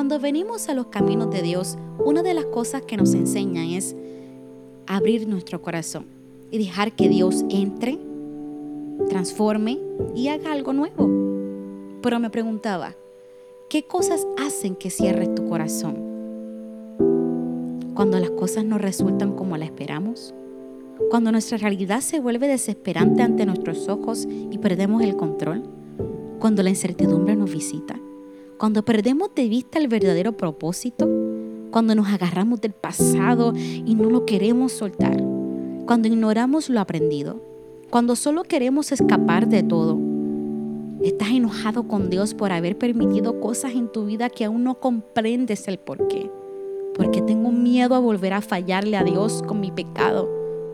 Cuando venimos a los caminos de Dios, una de las cosas que nos enseña es abrir nuestro corazón y dejar que Dios entre, transforme y haga algo nuevo. Pero me preguntaba, ¿qué cosas hacen que cierres tu corazón? Cuando las cosas no resultan como la esperamos, cuando nuestra realidad se vuelve desesperante ante nuestros ojos y perdemos el control, cuando la incertidumbre nos visita, cuando perdemos de vista el verdadero propósito, cuando nos agarramos del pasado y no lo queremos soltar, cuando ignoramos lo aprendido, cuando solo queremos escapar de todo. Estás enojado con Dios por haber permitido cosas en tu vida que aún no comprendes el por qué. Porque tengo miedo a volver a fallarle a Dios con mi pecado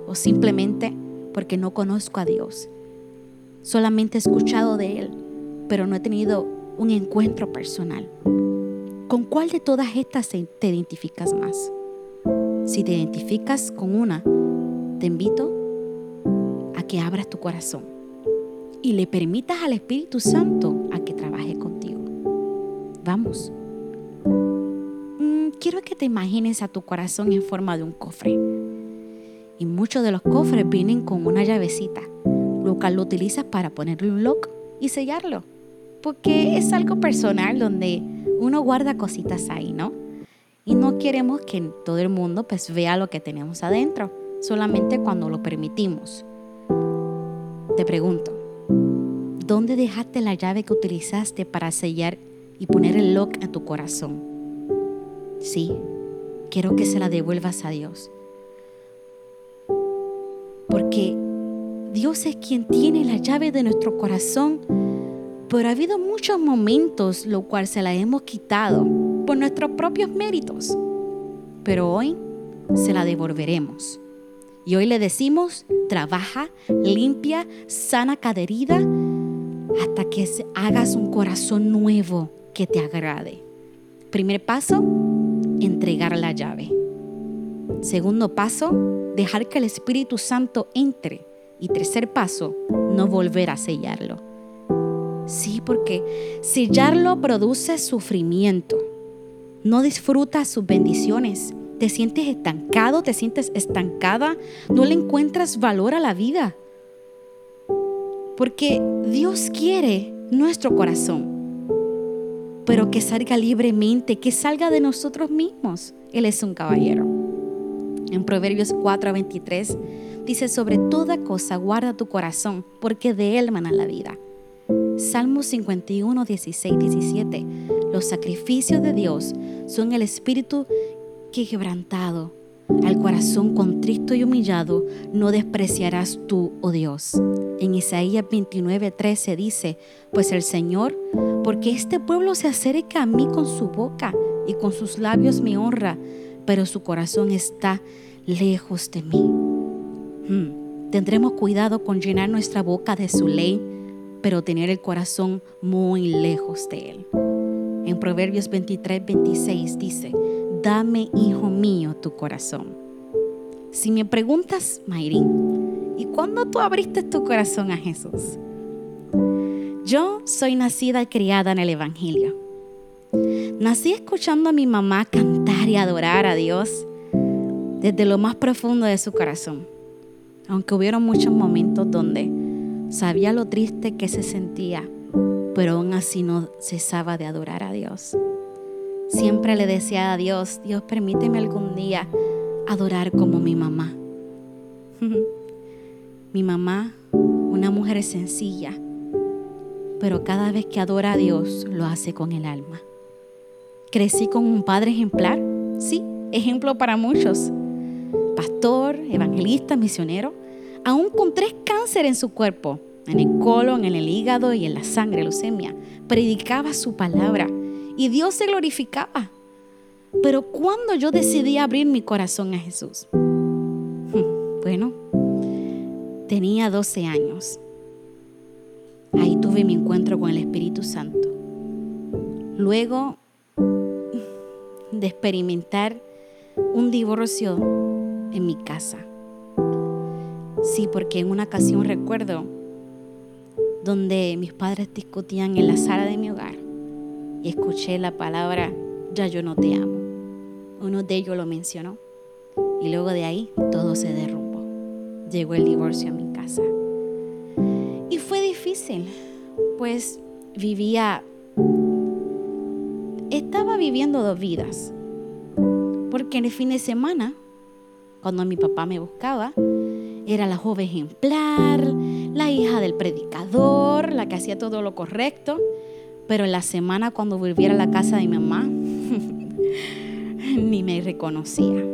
o simplemente porque no conozco a Dios. Solamente he escuchado de Él, pero no he tenido un encuentro personal. ¿Con cuál de todas estas te identificas más? Si te identificas con una, te invito a que abras tu corazón y le permitas al Espíritu Santo a que trabaje contigo. Vamos. Mm, quiero que te imagines a tu corazón en forma de un cofre. Y muchos de los cofres vienen con una llavecita, lo cual lo utilizas para ponerle un lock y sellarlo. Porque es algo personal donde uno guarda cositas ahí, ¿no? Y no queremos que todo el mundo pues vea lo que tenemos adentro, solamente cuando lo permitimos. Te pregunto, ¿dónde dejaste la llave que utilizaste para sellar y poner el lock en tu corazón? Sí, quiero que se la devuelvas a Dios porque Dios es quien tiene la llave de nuestro corazón, pero ha habido muchos momentos lo cual se la hemos quitado por nuestros propios méritos. Pero hoy se la devolveremos. Y hoy le decimos, trabaja, limpia, sana cada herida, hasta que hagas un corazón nuevo que te agrade. Primer paso, entregar la llave. Segundo paso, dejar que el Espíritu Santo entre. Y tercer paso, no volver a sellarlo. Sí, porque sellarlo produce sufrimiento. No disfrutas sus bendiciones. Te sientes estancado, te sientes estancada. No le encuentras valor a la vida. Porque Dios quiere nuestro corazón. Pero que salga libremente, que salga de nosotros mismos. Él es un caballero. En Proverbios 4 a 23 dice, sobre toda cosa guarda tu corazón, porque de él mana la vida. Salmo 51, 16, 17. Los sacrificios de Dios son el espíritu que quebrantado. Al corazón contristo y humillado no despreciarás tú, oh Dios. En Isaías 29, 13 dice, pues el Señor, porque este pueblo se acerca a mí con su boca y con sus labios me honra, pero su corazón está lejos de mí. Hmm, tendremos cuidado con llenar nuestra boca de su ley, pero tener el corazón muy lejos de él. En Proverbios 23, 26 dice, dame, hijo mío, tu corazón. Si me preguntas, Mayrín, ¿y cuándo tú abriste tu corazón a Jesús? Yo soy nacida y criada en el Evangelio. Nací escuchando a mi mamá cantar y adorar a Dios desde lo más profundo de su corazón. Aunque hubieron muchos momentos donde sabía lo triste que se sentía, pero aún así no cesaba de adorar a Dios. Siempre le decía a Dios, Dios permíteme algún día adorar como mi mamá. mi mamá, una mujer sencilla, pero cada vez que adora a Dios lo hace con el alma. Crecí con un padre ejemplar, sí, ejemplo para muchos. Pastor, evangelista, misionero, aún con tres cánceres en su cuerpo, en el colon, en el hígado y en la sangre, leucemia, predicaba su palabra y Dios se glorificaba. Pero cuando yo decidí abrir mi corazón a Jesús, bueno, tenía 12 años. Ahí tuve mi encuentro con el Espíritu Santo. Luego de experimentar un divorcio en mi casa. Sí, porque en una ocasión recuerdo donde mis padres discutían en la sala de mi hogar y escuché la palabra ya yo no te amo. Uno de ellos lo mencionó. Y luego de ahí todo se derrumbó. Llegó el divorcio a mi casa. Y fue difícil, pues vivía, estaba viviendo dos vidas. Porque en el fin de semana, cuando mi papá me buscaba, era la joven ejemplar, la hija del predicador, la que hacía todo lo correcto. Pero en la semana cuando volviera a la casa de mi mamá, ni me reconocía.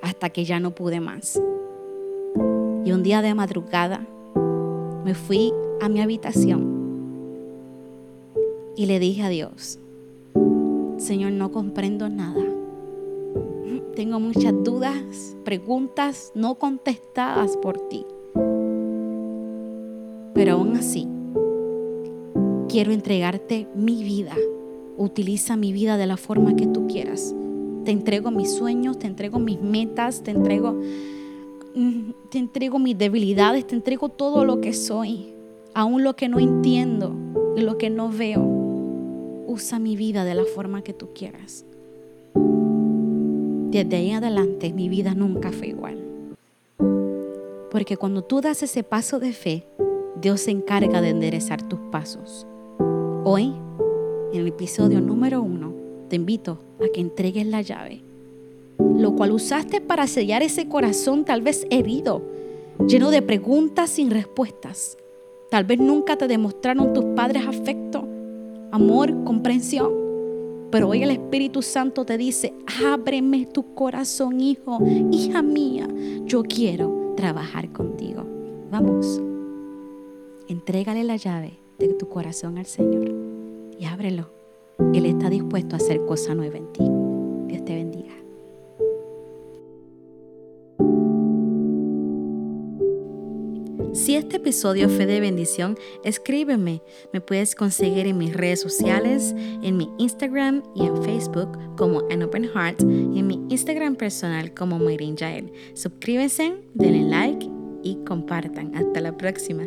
Hasta que ya no pude más. Y un día de madrugada me fui a mi habitación y le dije a Dios, Señor, no comprendo nada. Tengo muchas dudas, preguntas no contestadas por ti. Pero aún así, quiero entregarte mi vida. Utiliza mi vida de la forma que tú quieras. Te entrego mis sueños, te entrego mis metas, te entrego, mm, te entrego mis debilidades, te entrego todo lo que soy, aún lo que no entiendo, lo que no veo. Usa mi vida de la forma que tú quieras. Desde ahí adelante mi vida nunca fue igual. Porque cuando tú das ese paso de fe, Dios se encarga de enderezar tus pasos. Hoy, en el episodio número uno, te invito a que entregues la llave, lo cual usaste para sellar ese corazón tal vez herido, lleno de preguntas sin respuestas. Tal vez nunca te demostraron tus padres afecto, amor, comprensión. Pero hoy el Espíritu Santo te dice, ábreme tu corazón, hijo, hija mía, yo quiero trabajar contigo. Vamos, entrégale la llave de tu corazón al Señor y ábrelo. Él está dispuesto a hacer cosa nueva en ti. Dios te bendiga. Si este episodio fue de bendición, escríbeme. Me puedes conseguir en mis redes sociales, en mi Instagram y en Facebook como An Open Heart y en mi Instagram personal como Mayrin Jael. Suscríbanse, denle like y compartan. Hasta la próxima.